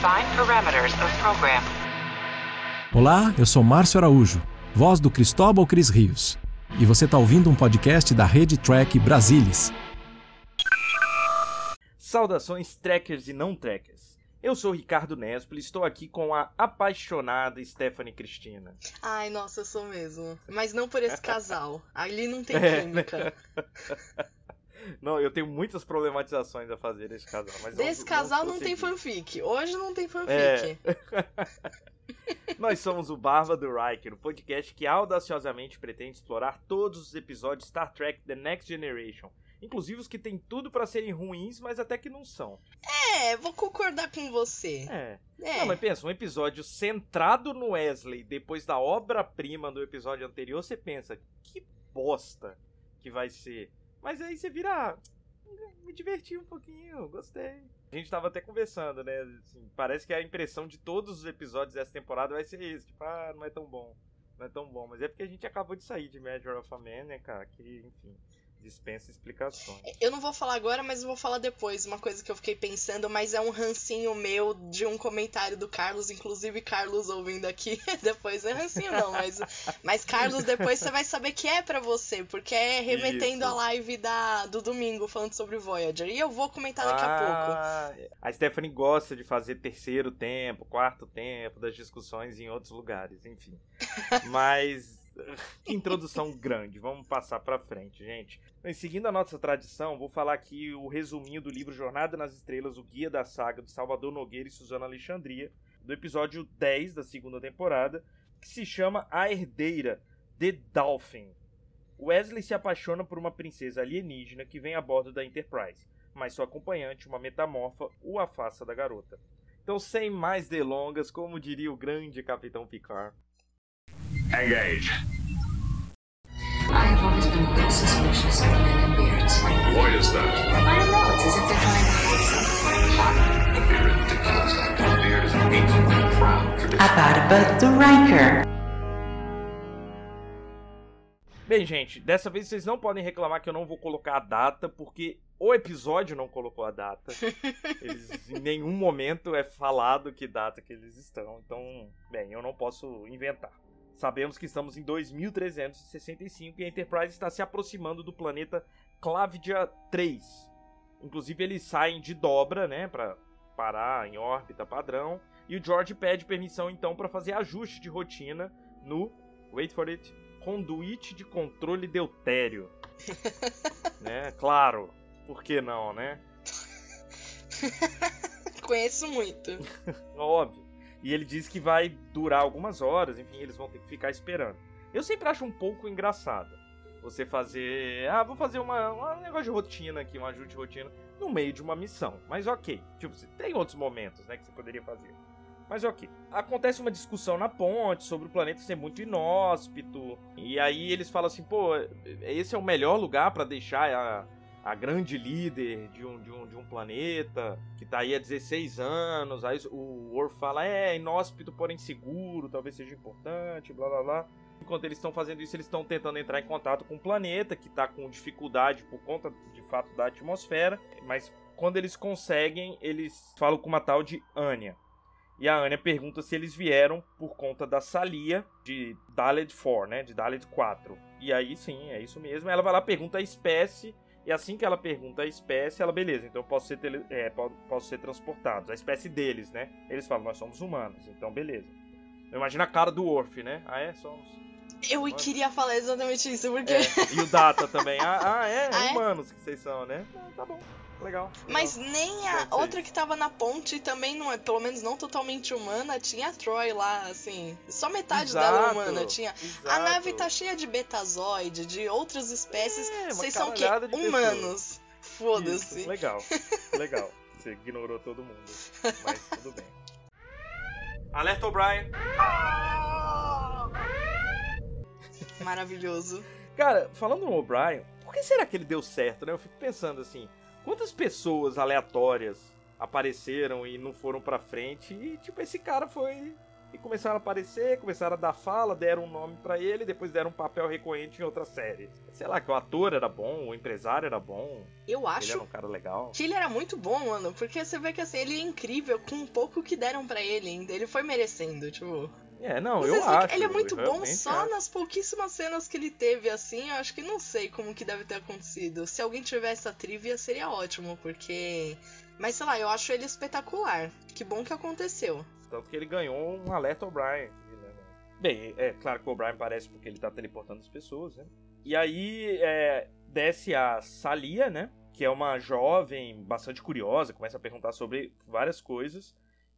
Define parameters of program. Olá, eu sou Márcio Araújo, voz do Cristóbal Cris Rios. E você está ouvindo um podcast da Rede Track Brasilis. Saudações trekkers e não trekkers. Eu sou Ricardo Nespoli e estou aqui com a apaixonada Stephanie Cristina. Ai, nossa, eu sou mesmo. Mas não por esse casal. Ali não tem É, química. Não, eu tenho muitas problematizações a fazer desse casal. Mas Desse vamos- casal não tem fanfic. Hoje não tem fanfic. É. Nós somos o Barba do Riker, o podcast que audaciosamente pretende explorar todos os episódios Star Trek The Next Generation. Inclusive os que têm tudo pra serem ruins, mas até que não são. É, vou concordar com você. É. É. Não, mas pensa, um episódio centrado no Wesley, depois da obra-prima do episódio anterior, você pensa, que bosta que vai ser. Mas aí você vira, ah, me diverti um pouquinho, gostei. A gente tava até conversando, né? assim, parece que a impressão de todos os episódios dessa temporada vai ser esse, tipo, ah, não é tão bom, não é tão bom. Mas é porque a gente acabou de sair de Measure of a Man, né, cara, que, enfim, dispensa explicações. Eu não vou falar agora, mas eu vou falar depois. Uma coisa que eu fiquei pensando, mas é um rancinho meu de um comentário do Carlos, inclusive Carlos ouvindo aqui. depois não é rancinho não, mas, mas Carlos, depois você vai saber que é pra você, porque é remetendo Isso. a live da, do domingo falando sobre Voyager. E eu vou comentar daqui a pouco. Ah, A Stephanie gosta de fazer terceiro tempo, quarto tempo das discussões em outros lugares, enfim. Mas que introdução grande, vamos passar pra frente, gente. Bem, seguindo a nossa tradição, vou falar aqui o resuminho do livro Jornada nas Estrelas, o guia da saga de Salvador Nogueira e Suzana Alexandria, do episódio 10 da segunda temporada, que se chama A Herdeira, The Dolphin. Wesley se apaixona por uma princesa alienígena que vem a bordo da Enterprise mas sua acompanhante, uma metamorfa, o afasta da garota. Então, sem mais delongas, como diria o grande Capitão Picard. Engage. I have always been a bit suspicious of men in beards. Why is that? I don't know, it's as if they're trying to hide something. A beard is ridiculous. A beard is an ancient and proud tradition. A barba do Riker. Bem, gente, dessa vez vocês não podem reclamar que eu não vou colocar a data, porque o episódio não colocou a data. Eles, em nenhum momento é falado que data que eles estão. Então, bem, eu não posso inventar. Sabemos que estamos em 2365 e a Enterprise está se aproximando do planeta Clavidia 3. Inclusive, eles saem de dobra, né, para parar em órbita padrão. E o George pede permissão então para fazer ajuste de rotina no, wait for it, conduíte de controle deutério. né? Claro, por que não, né? Conheço muito. Óbvio. E ele diz que vai durar algumas horas, enfim, eles vão ter que ficar esperando. Eu sempre acho um pouco engraçado você fazer. Ah, vou fazer uma, um negócio de rotina aqui, um ajuste de rotina, no meio de uma missão. Mas ok. Tipo, tem outros momentos, né, que você poderia fazer. Mas ok. Acontece uma discussão na ponte sobre o planeta ser muito inóspito. E aí eles falam assim, pô, esse é o melhor lugar pra deixar a, a grande líder de um, de, um, de um planeta que tá aí há 16 anos. Aí o Worf fala, é, inóspito, porém seguro, talvez seja importante, blá blá blá. Enquanto eles estão fazendo isso, eles estão tentando entrar em contato com o planeta, que tá com dificuldade por conta, de fato, da atmosfera. Mas quando eles conseguem, eles falam com uma tal de Anya. E a Anya pergunta se eles vieram por conta da Salia de Daled 4, né? De Daled 4. E aí sim, é isso mesmo. Ela vai lá, pergunta a espécie. E assim que ela pergunta a espécie, ela, beleza, então eu posso ser, tele, é, po- posso ser transportado. A espécie deles, né? Eles falam, nós somos humanos, então beleza. Eu imagino a cara do Worf, né? Ah, é? Somos. Eu queria falar exatamente isso, porque. É, e o Data também. Ah, ah, é? Ah, é? Humanos que vocês são, né? Ah, tá bom. Legal. legal. Mas nem a ser outra que tava na ponte também não é, pelo menos não totalmente humana, tinha a Troy lá, assim. Só metade dela Exato, humana tinha. A exato. nave tá cheia de betazoide, de outras espécies. É, Vocês são o quê? Humanos. Foda-se. Isso, legal, legal. Você ignorou todo mundo, mas tudo bem. Alerta O'Brien. Maravilhoso. Cara, falando no O'Brien, por que será que ele deu certo, né? Eu fico pensando assim, quantas pessoas aleatórias apareceram e não foram pra frente e, tipo, esse cara foi E começaram a aparecer, começaram a dar fala, deram um nome pra ele, depois deram um papel recorrente em outras séries. Sei lá, que o ator era bom, o empresário era bom, Eu ele acho era um cara legal. que ele era muito bom, mano. Porque você vê que assim, ele é incrível com um pouco que deram pra ele ainda. Ele foi merecendo, tipo. É, não, Não eu se- acho. ele é muito bom só acho. nas pouquíssimas cenas que ele teve, assim. Eu acho que não sei como que deve ter acontecido. Se alguém tivesse a trivia, seria ótimo, porque. Mas sei lá, eu acho ele espetacular. Que bom que aconteceu. Tanto que ele ganhou um alerta O'Brien. né? Bem, é claro que o O'Brien parece porque ele tá teleportando as pessoas, né? E aí é, desce a Salia, né? Que é uma jovem bastante curiosa, começa a perguntar sobre várias coisas.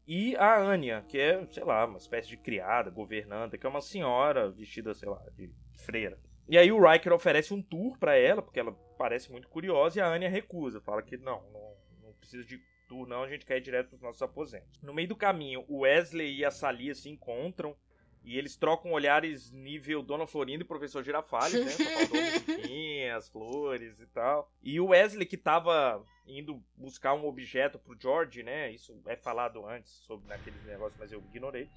E a Anya, que é, sei lá, uma espécie de criada, governanta, que é uma senhora vestida, sei lá, de freira. E aí o Riker oferece um tour pra ela, porque ela parece muito curiosa, e a Anya recusa, fala que não, não, não precisa de tour não, a gente quer ir direto pros nossos aposentos. No meio do caminho, o Wesley e a Salia se encontram, e eles trocam olhares nível Dona Florinda e Professor Girafales, né? Só faltou musiquinhas, flores e tal. E o Wesley, que tava indo buscar um objeto pro George, né? Isso é falado antes sobre naqueles negócios, mas eu ignorei.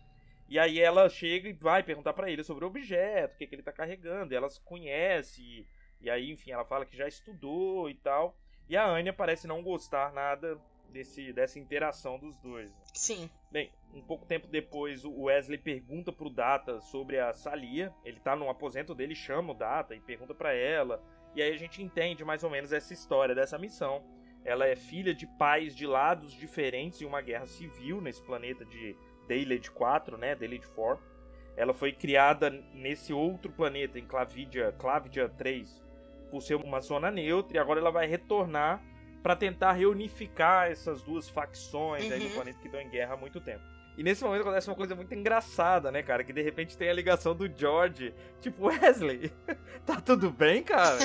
E aí ela chega e vai perguntar pra ele sobre o objeto, o que, que ele tá carregando. E ela se conhece, e, e aí, enfim, ela fala que já estudou e tal. E a Anya parece não gostar nada desse, dessa interação dos dois. Sim. Bem, um pouco tempo depois, o Wesley pergunta pro Data sobre a Salia. Ele tá no aposento dele, chama o Data e pergunta pra ela. E aí a gente entende mais ou menos essa história dessa missão. Ela é filha de pais de lados diferentes em uma guerra civil nesse planeta de Daylight 4, né? Daylight 4. Ela foi criada nesse outro planeta, em Clavidia, Clavidia 3, por ser uma zona neutra. E agora ela vai retornar para tentar reunificar essas duas facções aí Uhum. do planeta que estão em guerra há muito tempo. E nesse momento acontece uma coisa muito engraçada, né, cara? Que de repente tem a ligação do George. Tipo, Wesley, tá tudo bem, cara?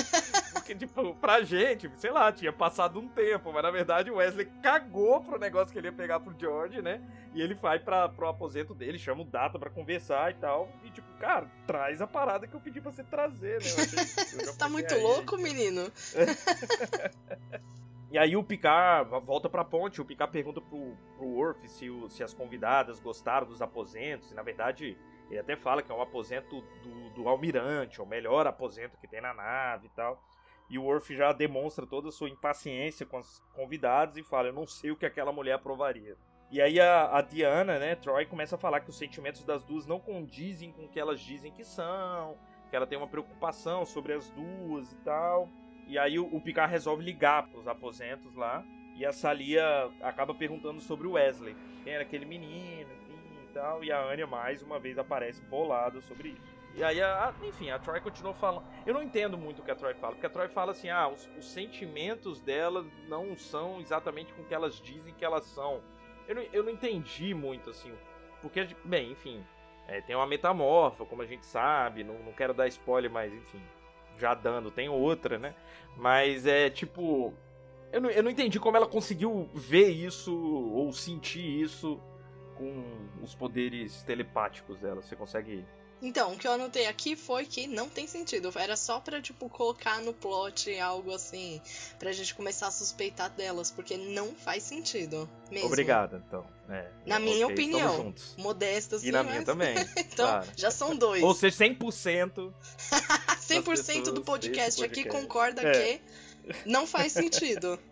Porque, tipo, pra gente, sei lá, tinha passado um tempo, mas na verdade o Wesley cagou pro negócio que ele ia pegar pro George, né? E ele vai pra, pro aposento dele, chama o Data pra conversar e tal. E, tipo, cara, traz a parada que eu pedi pra você trazer, né? Eu achei- eu Você tá muito aí. louco, menino? E aí o Picard volta pra ponte, o Picard pergunta pro, pro Worf se, o- se as convidadas gostaram dos aposentos, e na verdade ele até fala que é um aposento do, do almirante, é o melhor aposento que tem na nave e tal. E o Worf já demonstra toda a sua impaciência com as convidadas e fala, eu não sei o que aquela mulher aprovaria. E aí a, a Diana, né, Troy, começa a falar que os sentimentos das duas não condizem com o que elas dizem que são, que ela tem uma preocupação sobre as duas e tal. E aí o, o Picard resolve ligar pros aposentos lá. E a Salia acaba perguntando sobre o Wesley. Quem era aquele menino, enfim e tal. E a Anya mais uma vez aparece bolada sobre isso. E aí, a, a- enfim, a Troy continua falando. Eu não entendo muito o que a Troy fala, porque a Troy fala assim: ah, os, os sentimentos dela não são exatamente com o que elas dizem que elas são. Eu não, eu não entendi muito, assim. Porque, bem, enfim, é, tem uma metamorfa, como a gente sabe. Não, não quero dar spoiler, mas enfim, já dando, tem outra, né? Mas é tipo. Eu não, eu não entendi como ela conseguiu ver isso ou sentir isso com os poderes telepáticos dela. Você consegue. Então, o que eu anotei aqui foi que não tem sentido. Era só pra, tipo, colocar no plot algo assim, pra gente começar a suspeitar delas, porque não faz sentido. Mesmo. Obrigado, então. É, Na minha ok, opinião. Modesta, assim, E na mas... minha também. então, claro. já são dois. Ou seja, 100%. 100% pessoas do podcast, desse aqui podcast. concorda É. que não faz sentido.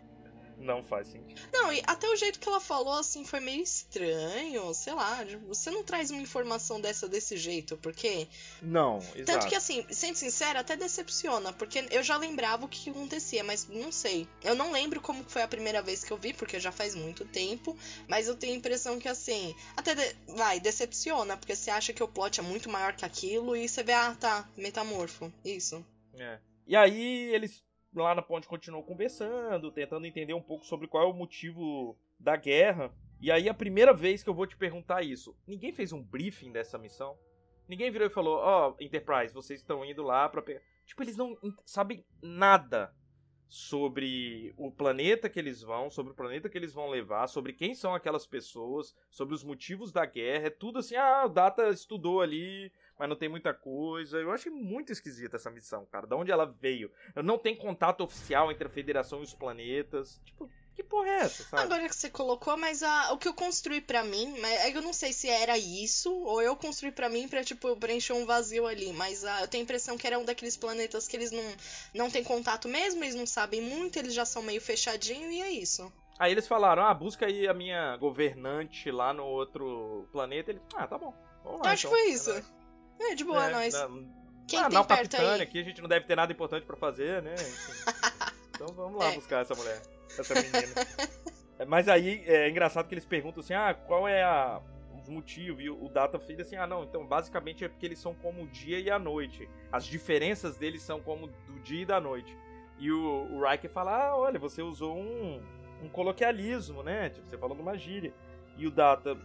Não faz sentido. Não, e até o jeito que ela falou, assim, foi meio estranho, sei lá. Você não traz uma informação dessa desse jeito, porque. Não, Tanto exato. que, assim, sendo sincera, até decepciona, porque eu já lembrava o que que acontecia, mas não sei. Eu não lembro como foi a primeira vez que eu vi, porque já faz muito tempo, mas eu tenho a impressão que, assim, até, de- vai, decepciona, porque você acha que o plot é muito maior que aquilo e você vê, ah, tá, metamorfo, isso. É. E aí eles lá na ponte continuam conversando, tentando entender um pouco sobre qual é o motivo da guerra. E aí a primeira vez que eu vou te perguntar isso, ninguém fez um briefing dessa missão? Ninguém virou e falou: "Ó, Enterprise, vocês estão indo lá pra pegar". Tipo, eles não sabem nada sobre o planeta que eles vão, sobre o planeta que eles vão levar, sobre quem são aquelas pessoas, sobre os motivos da guerra. É tudo assim: "Ah, o Data estudou ali, mas não tem muita coisa". Eu achei muito esquisita essa missão, cara. Da onde ela veio? Não tem contato oficial entre a Federação e os planetas. Tipo, Que porra é essa, sabe? Agora que você colocou, mas a, o que eu construí pra mim, mas é eu não sei se era isso, ou eu construí pra mim pra, tipo, preencher um vazio ali, mas a, eu tenho a impressão que era um daqueles planetas que eles não, não têm contato mesmo, eles não sabem muito, eles já são meio fechadinhos, e é isso. Aí eles falaram, ah, busca aí a minha governante lá no outro planeta. Ele, ah, tá bom. Vamos lá, eu acho então. que foi isso. É. É, de boa, É, nós. na- Quem ah, tem perto aí? aqui a gente não deve ter nada importante pra fazer, né? Enfim. então vamos lá É. buscar essa mulher, essa menina. É, Mas aí é engraçado que eles perguntam assim, ah, qual é a os motivos? E o Data fica assim, ah, não, então basicamente é porque eles são como o dia e a noite. As diferenças deles são como do dia e da noite. E o, o Riker fala, ah, olha, você usou um, um coloquialismo, né? Tipo, você falou numa gíria. E o Data,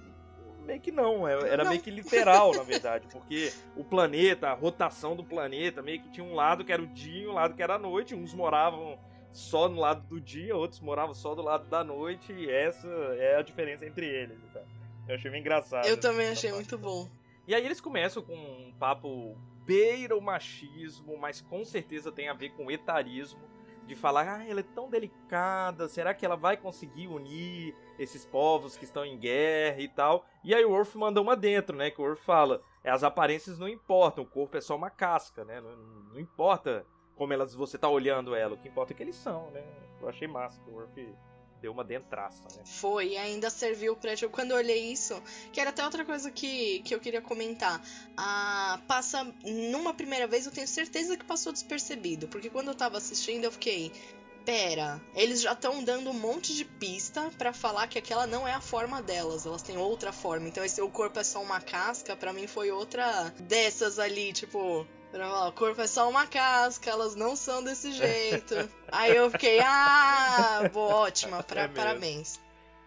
meio que não, é- era Não. meio que literal, na verdade, porque o planeta, a rotação do planeta, meio que tinha um lado que era o dia e um lado que era a noite. Uns moravam só no lado do dia, outros moravam só do lado da noite, e essa é a diferença entre eles. Então. Eu achei meio engraçado. Eu também achei parte. muito bom. E aí eles começam com um papo beira o machismo, mas com certeza tem a ver com o etarismo. De falar, ah, ela é tão delicada, será que ela vai conseguir unir esses povos que estão em guerra e tal? E aí o Worf manda uma dentro, né? Que o Worf fala, "É, as aparências não importam, o corpo é só uma casca, né? Não, não importa como elas você tá olhando ela, o que importa é que eles são, né? Eu achei massa que o Worf deu uma dentraça, né? Foi, e ainda serviu pra. Quando eu olhei isso, que era até outra coisa que, que eu queria comentar. Ah, passa. Numa primeira vez, eu tenho certeza que passou despercebido. Porque quando eu tava assistindo, eu fiquei. Pera, eles já estão dando um monte de pista pra falar que aquela não é a forma delas, elas têm outra forma. Então esse o corpo é só uma casca, pra mim foi outra dessas ali, tipo, pra falar, o corpo é só uma casca, elas não são desse jeito. Aí eu fiquei, ah, boa, ótima, pra- É parabéns.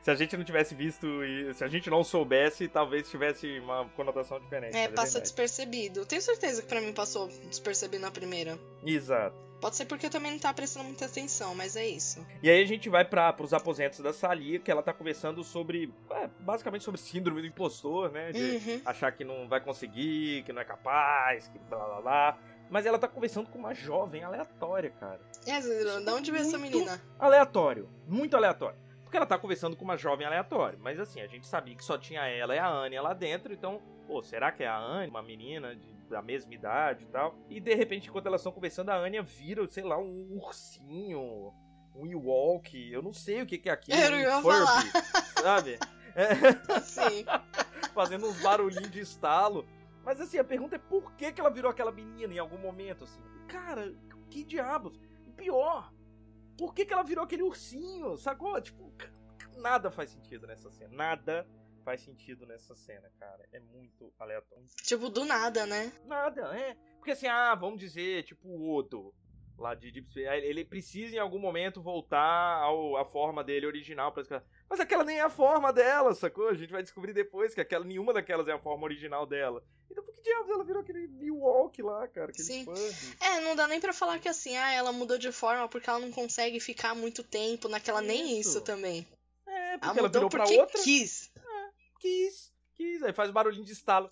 Se a gente não tivesse visto e se a gente não soubesse, talvez tivesse uma conotação diferente. É, passa verdade. despercebido. Tenho certeza que pra mim passou despercebido na primeira. Exato. Pode ser porque eu também não tava prestando muita atenção, mas é isso. E aí a gente vai para os aposentos da Salia, que ela tá conversando sobre, é, basicamente sobre síndrome do impostor, né? De Uhum. achar que não vai conseguir, que não é capaz, que blá blá blá. Mas ela tá conversando com uma jovem aleatória, cara. É, de onde veio essa menina? Aleatório. Muito aleatório. Porque ela tá conversando com uma jovem aleatória. Mas assim, a gente sabia que só tinha ela e a Anya lá dentro. Então, pô, será que é a Anya, uma menina de- da mesma idade e tal? E de repente, enquanto elas estão conversando, a Anya vira, sei lá, um ursinho. Um Ewok. Eu não sei o que, que é aquilo. Um Furby, sabe? É, Assim. fazendo uns barulhinhos de estalo. Mas assim, a pergunta é por que, que ela virou aquela menina em algum momento, assim? Cara, que diabos? E pior, por que, que ela virou aquele ursinho? Sacou? Tipo, nada faz sentido nessa cena. Nada faz sentido nessa cena, cara. É muito aleatório. tipo, do nada, né? Nada, é. Porque assim, ah, vamos dizer, tipo o Odo, lá de Deep Space, ele precisa em algum momento voltar ao, à forma dele original pra. Mas aquela nem é a forma dela, sacou? A gente vai descobrir depois que aquela, nenhuma daquelas é a forma original dela. Então por que diabos ela virou aquele Milwaukee lá, cara? Aquele Sim. É, não dá nem pra falar que assim, ah, ela mudou de forma porque ela não consegue ficar muito tempo naquela. Nem Isso. isso também. É, Ela porque ela mudou virou pra porque outra. quis. Quis, quis. Aí faz barulhinho de estalo.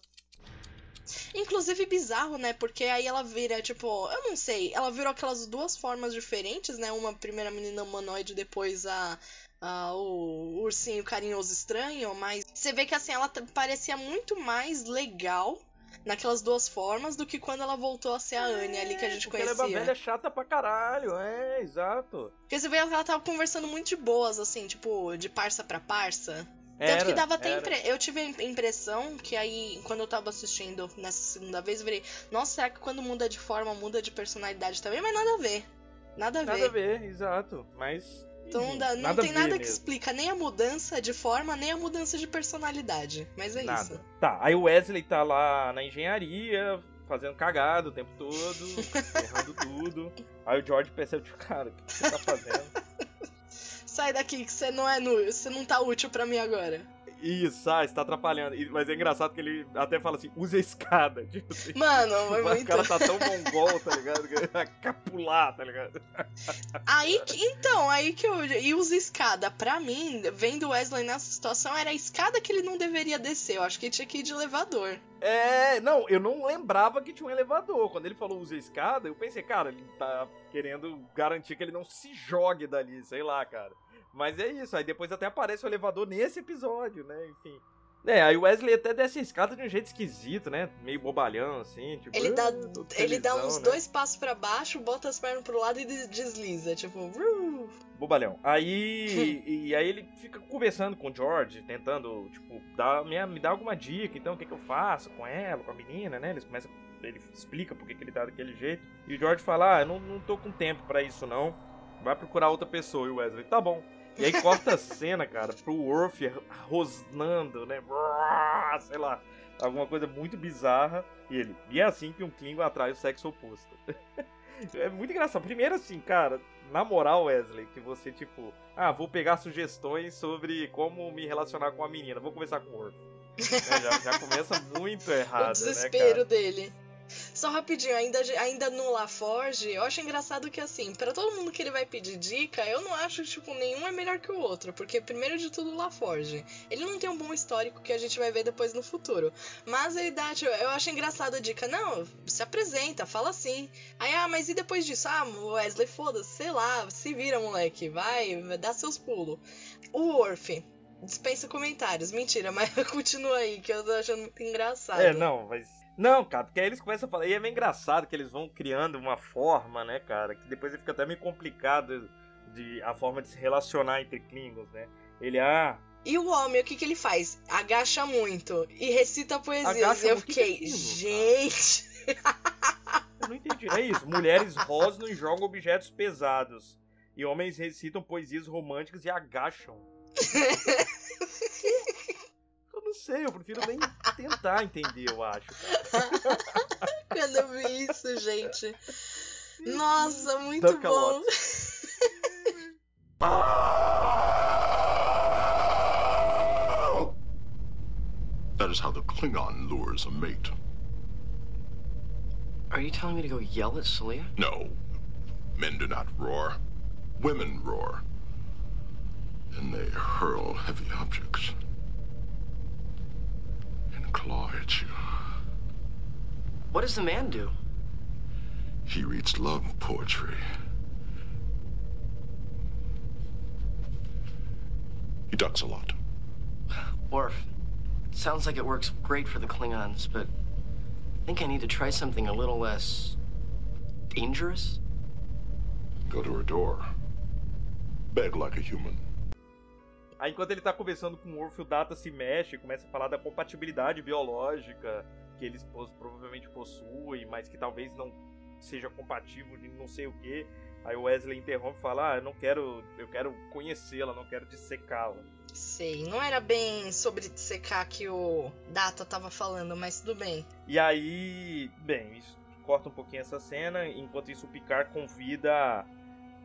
Inclusive bizarro, né? Porque aí ela vira, tipo, eu não sei, ela virou aquelas duas formas diferentes, né? Uma primeira menina humanoide, depois a, a- o ursinho carinhoso estranho, mas você vê que assim, ela parecia muito mais legal naquelas duas formas do que quando ela voltou a ser a Anne ali que a gente porque ela é conhecia. uma velha chata pra caralho, é, exato. Porque você vê que ela tava conversando muito de boas, assim, tipo, de parça pra parça. Tanto Era, que dava até impre... Eu tive a im- impressão que aí, quando eu tava assistindo nessa segunda vez, eu virei, nossa, será que quando muda de forma, muda de personalidade também? Mas nada a ver. Nada a ver. Nada a ver, exato. Mas. Então não, enfim, dá- não nada tem nada que mesmo. explica nem a mudança de forma, nem a mudança de personalidade. Mas é Nada. isso. Tá, aí o Wesley tá lá na engenharia, fazendo cagada o tempo todo, errando tudo. Aí o George percebe, tipo, cara, o que você tá fazendo? Sai daqui que você não é nu, você não tá útil pra mim agora. Isso, ah, está atrapalhando. Mas é engraçado que ele até fala assim, usa a escada. Tipo assim, Mano, foi o muito. cara tá tão mongol, tá ligado? Capular, tá ligado? Aí que, então, aí que eu. E usa escada. Pra mim, vendo o Wesley nessa situação, era a escada que ele não deveria descer. Eu acho que ele tinha que ir de elevador. É, não, eu não lembrava que tinha um elevador. Quando ele falou usa escada, eu pensei, cara, ele tá querendo garantir que ele não se jogue dali, sei lá, cara. Mas é isso, aí depois até aparece o elevador nesse episódio, né? Enfim. É, aí o Wesley até desce a escada de um jeito esquisito, né? Meio bobalhão, assim. Tipo, Ele dá, "Ah, tô ele dá felizão", uns né? dois passos pra baixo, bota as pernas pro lado e de- desliza. Tipo, "Uh". Bobalhão. Aí. e aí ele fica conversando com o George, tentando, tipo, dar, me, me dar alguma dica, então, o que, que eu faço com ela, com a menina, né? Eles começam. Ele explica por que que ele tá daquele jeito. E o George fala: Ah, eu não, não tô com tempo pra isso, não. Vai procurar outra pessoa. E o Wesley, tá bom. E aí corta a cena, cara, pro Worf rosnando, né? Sei lá. Alguma coisa muito bizarra. E ele, e é assim que um Klingon atrai o sexo oposto. É muito engraçado. Primeiro, assim, cara, na moral, Wesley, que você, tipo, ah, vou pegar sugestões sobre como me relacionar com a menina, vou conversar com o Orf. Né, já, já começa muito errado, o desespero né, dele. Só rapidinho, ainda, ainda no LaForge, eu acho engraçado que assim, pra todo mundo que ele vai pedir dica, eu não acho tipo, nenhum é melhor que o outro, porque primeiro de tudo o LaForge, ele não tem um bom histórico que a gente vai ver depois no futuro. Mas ele dá, tipo, eu acho engraçado a dica, não, se apresenta, fala assim. Aí, ah, mas e depois disso? Ah, Wesley, foda-se, sei lá, se vira, moleque, vai, dá seus pulos. O Worf, dispensa comentários, mentira, mas continua aí, que eu tô achando muito engraçado. É, não, mas. Não, cara, porque aí eles começam a falar. E é meio engraçado que eles vão criando uma forma, né, cara? Que depois fica até meio complicado de a forma de se relacionar entre Klingons, né? Ele, ah, E o homem, o que, que ele faz? Agacha muito e recita poesias. Eu é fiquei, gente. Eu não entendi. É isso. Mulheres rosnam e jogam objetos pesados. E homens recitam poesias românticas e agacham. eu sei, eu prefiro nem tentar entender, eu acho. Quando eu vi isso, gente. Nossa, muito Duck bom. That is how the Klingon lures a mate. Are you telling me to go yell at Celia? No, men do not roar. Women roar. And they hurl heavy objects. Claw at you. What does the man do? He reads love poetry. He ducks a lot. Worf. Sounds like it works great for the Klingons, but I think I need to try something a little less dangerous. Go to her door. Beg like a human. Aí enquanto ele tá conversando com o Orf, o Data se mexe, começa a falar da compatibilidade biológica que eles provavelmente possuem, mas que talvez não seja compatível de não sei o que. Aí o Wesley interrompe e fala: Ah, eu não quero. Eu quero conhecê-la, não quero dissecá-la. Sei, não era bem sobre secar que o Data tava falando, mas tudo bem. E aí, bem, isso corta um pouquinho essa cena. Enquanto isso, o Picard convida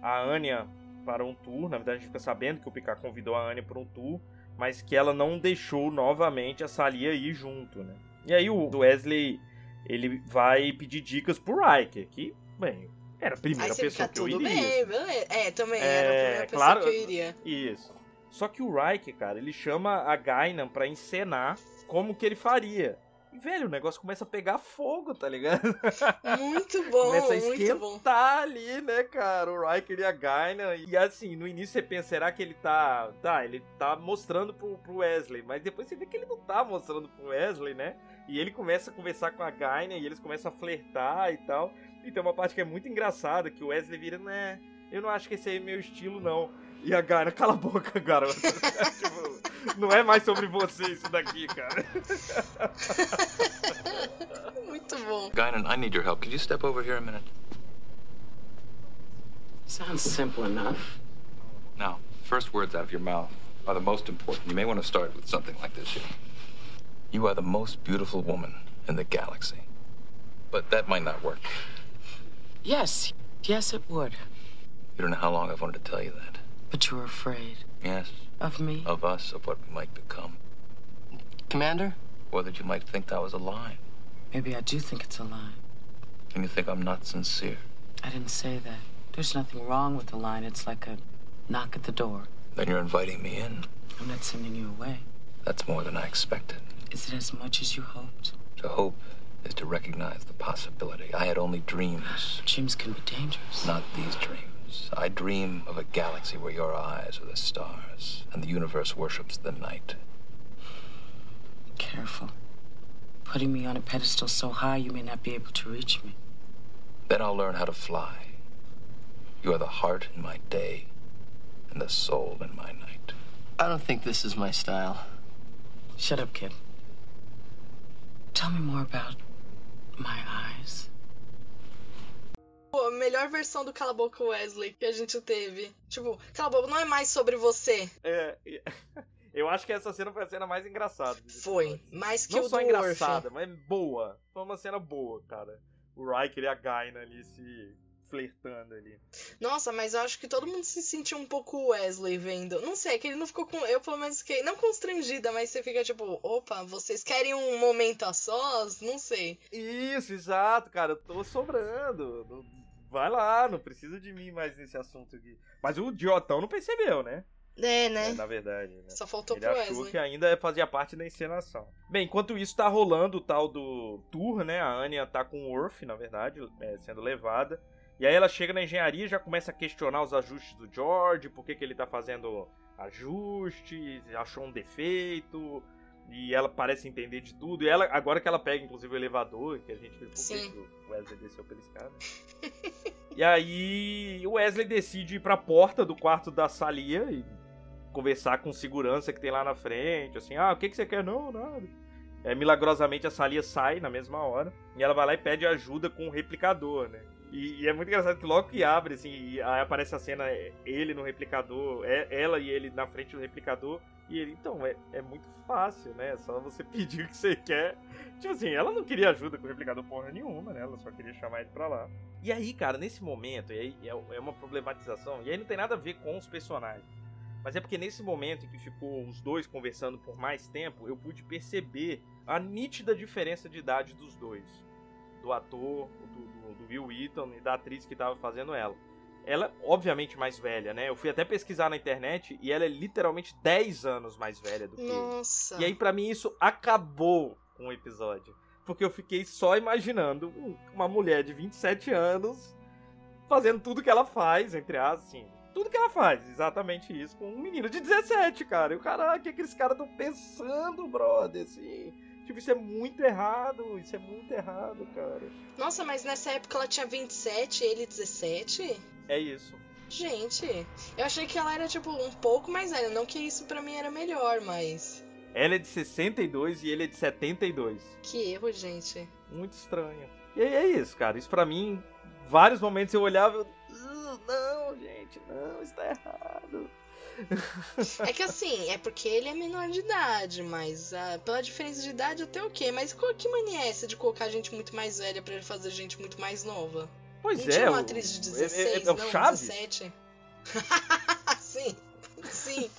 a Anya para um tour. Na verdade, a gente fica sabendo que o Picard convidou a Anya para um tour, mas que ela não deixou novamente a Salia ir junto, né? E aí o Wesley ele vai pedir dicas pro Riker, que, bem, era a primeira pessoa fica que eu iria. bem, beleza. É, também É, era a primeira pessoa claro. que eu iria. Isso. Só que o Riker, cara, ele chama a Gainan pra encenar como que ele faria. E, velho, o negócio começa a pegar fogo, tá ligado? Muito bom, começa a muito bom. esquentar ali, né, cara? O Riker e a Gainan. E assim, no início você pensa, será que ele tá. Tá, ele tá mostrando pro, pro Wesley. Mas depois você vê que ele não tá mostrando pro Wesley, né? E ele começa a conversar com a Gainan e eles começam a flertar e tal. E tem uma parte que é muito engraçada, que o Wesley vira, né? Eu não acho que esse aí é meu estilo, não. E a Gainan, cala a boca, garota. tipo, não é mais sobre você isso daqui, cara. Muito bom. Guinan, I need your help. Could you step over here a minute? Sounds simple enough. Now, first words out of your mouth are the most important. You may want to start with something like this here. You are the most beautiful woman in the galaxy. But that might not work. Yes, yes, it would. You don't know how long I've wanted to tell you that. But you're afraid Yes, of me. of us, of what we might become. Commander? Or that you might think that was a lie. Maybe I do think it's a lie. And you think I'm not sincere. I didn't say that. There's nothing wrong with the line. It's like a knock at the door. Then you're inviting me in. I'm not sending you away. That's more than I expected. Is it as much as you hoped? To hope is to recognize the possibility. I had only dreams, Dreams can be dangerous. not these dreams. Stars. I dream of a galaxy where your eyes are the stars and the universe worships the night. Careful. Putting me on a pedestal so high you may not be able to reach me. Then I'll learn how to fly. You are the heart in my day and the soul in my night. I don't think this is my style. Shut up, kid. Tell me more about my eyes. Pô, a melhor versão do Cala a Boca Wesley que a gente teve. Tipo, Cala Boca não é mais sobre você. É, eu acho que essa cena foi a cena mais engraçada. Foi. Mais que Não o só do engraçada, Orphan. mas boa. Foi uma cena boa, cara. O Riker e a Gaina ali se flertando ali. Nossa, mas eu acho que todo mundo se sentiu um pouco Wesley vendo. Não sei, é que ele não ficou com. Eu, pelo menos, fiquei. Não constrangida, mas você fica tipo, opa, vocês querem um momento a sós? Não sei. Isso, exato, cara. Eu tô sobrando. Vai lá, não precisa de mim mais nesse assunto aqui. Mas o idiotão não percebeu, né? É, né? É, na verdade. Né? Só faltou Ele pro achou Wesley. que ainda fazia parte da encenação. Bem, enquanto isso tá rolando o tal do tour, né? A Anya tá com o Worf, na verdade, é, sendo levada. E aí ela chega na engenharia e já começa a questionar os ajustes do George, por que, que ele tá fazendo ajustes, achou um defeito. E ela parece entender de tudo. E ela, agora que ela pega, inclusive, o elevador, que a gente viu por que Sim. que o Wesley desceu pela escada. e aí o Wesley decide ir pra porta do quarto da Salia e conversar com segurança que tem lá na frente, assim, ah, o que, que você quer? Não, nada. É, milagrosamente a Salia sai na mesma hora e ela vai lá e pede ajuda com o replicador, né? E, e é muito engraçado que logo que abre, assim, e aí aparece a cena, é, ele no replicador, é, ela e ele na frente do replicador, e ele, então, é, é muito fácil, né? É só você pedir o que você quer. Tipo assim, ela não queria ajuda com o replicador porra nenhuma, né? Ela só queria chamar ele pra lá. E aí, cara, nesse momento, e aí é é uma problematização, e aí não tem nada a ver com os personagens. Mas é porque nesse momento em que ficou os dois conversando por mais tempo, eu pude perceber a nítida diferença de idade dos dois. Do ator, do, do, do Will Wheaton e da atriz que tava fazendo ela. Ela, obviamente, mais velha, né? Eu fui até pesquisar na internet e ela é literalmente 10 anos mais velha do que ele. Nossa. E aí, pra mim, isso acabou com o episódio. Porque eu fiquei só imaginando um- uma mulher de 27 anos fazendo tudo que ela faz, entre aspas, assim. Tudo que ela faz, exatamente isso, com um menino de 17, cara. E o cara, o que aqueles caras estão pensando, brother, assim. Tipo, isso é muito errado, isso é muito errado, cara. Nossa, mas nessa época ela tinha 27 e ele 17? É isso. Gente, eu achei que ela era, tipo, um pouco mais velha. Não que isso pra mim era melhor, mas. Ela é de 62 e ele é de 72. Que erro, gente. Muito estranho. E aí é isso, cara. Isso pra mim, vários momentos eu olhava e eu. "Uh, Não, gente, não, isso tá errado. É que assim, é porque ele é menor de idade, mas ah, pela diferença de idade até ok. Mas qual, que mania é essa de colocar gente muito mais velha pra ele fazer gente muito mais nova? Pois não é. tinha uma o- atriz de é- 16, é, é o não, Chaves? 17. sim, sim.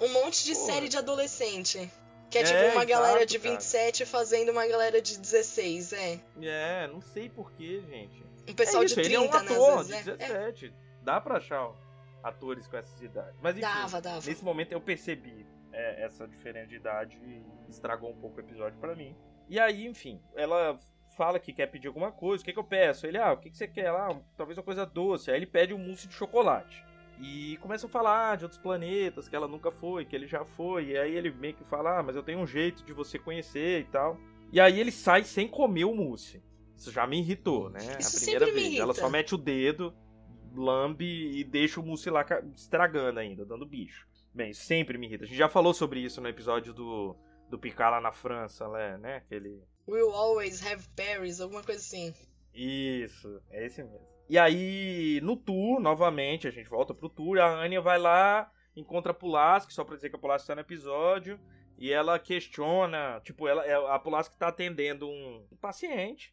Um monte de Pô. série de adolescente. Que é tipo É, uma galera exato, de cara. 27 fazendo uma galera de 16, é. É, não sei porquê, gente. Um pessoal é isso, de ele é 30, um né? ator Às vezes, de é. É. 17. Dá pra achar ó, atores com essas idades. Mas enfim, Dava, dava. nesse momento eu percebi é, essa diferença de idade e estragou um pouco o episódio pra mim. E aí, enfim, ela fala que quer pedir alguma coisa. O que, que eu peço? Ele, ah, o que, que você quer lá? Talvez uma coisa doce. Aí ele pede um mousse de chocolate. E começa a falar de outros planetas que ela nunca foi, que ele já foi. E aí ele meio que fala, ah, mas eu tenho um jeito de você conhecer e tal. E aí ele sai sem comer o mousse. Isso já me irritou, né? Isso a primeira vez. Ela só mete o dedo, lambe e deixa o mousse lá ca- estragando ainda, dando bicho. Bem, sempre me irrita. A gente já falou sobre isso no episódio do, do Picard lá na França, né? Aquele. Will always have berries, alguma coisa assim. Isso, é esse mesmo. E aí, no tour, novamente, a gente volta pro tour, a Anya vai lá, encontra a Pulaski, só pra dizer que a Pulaski tá no episódio, e ela questiona, tipo, ela, a Pulaski tá atendendo um paciente,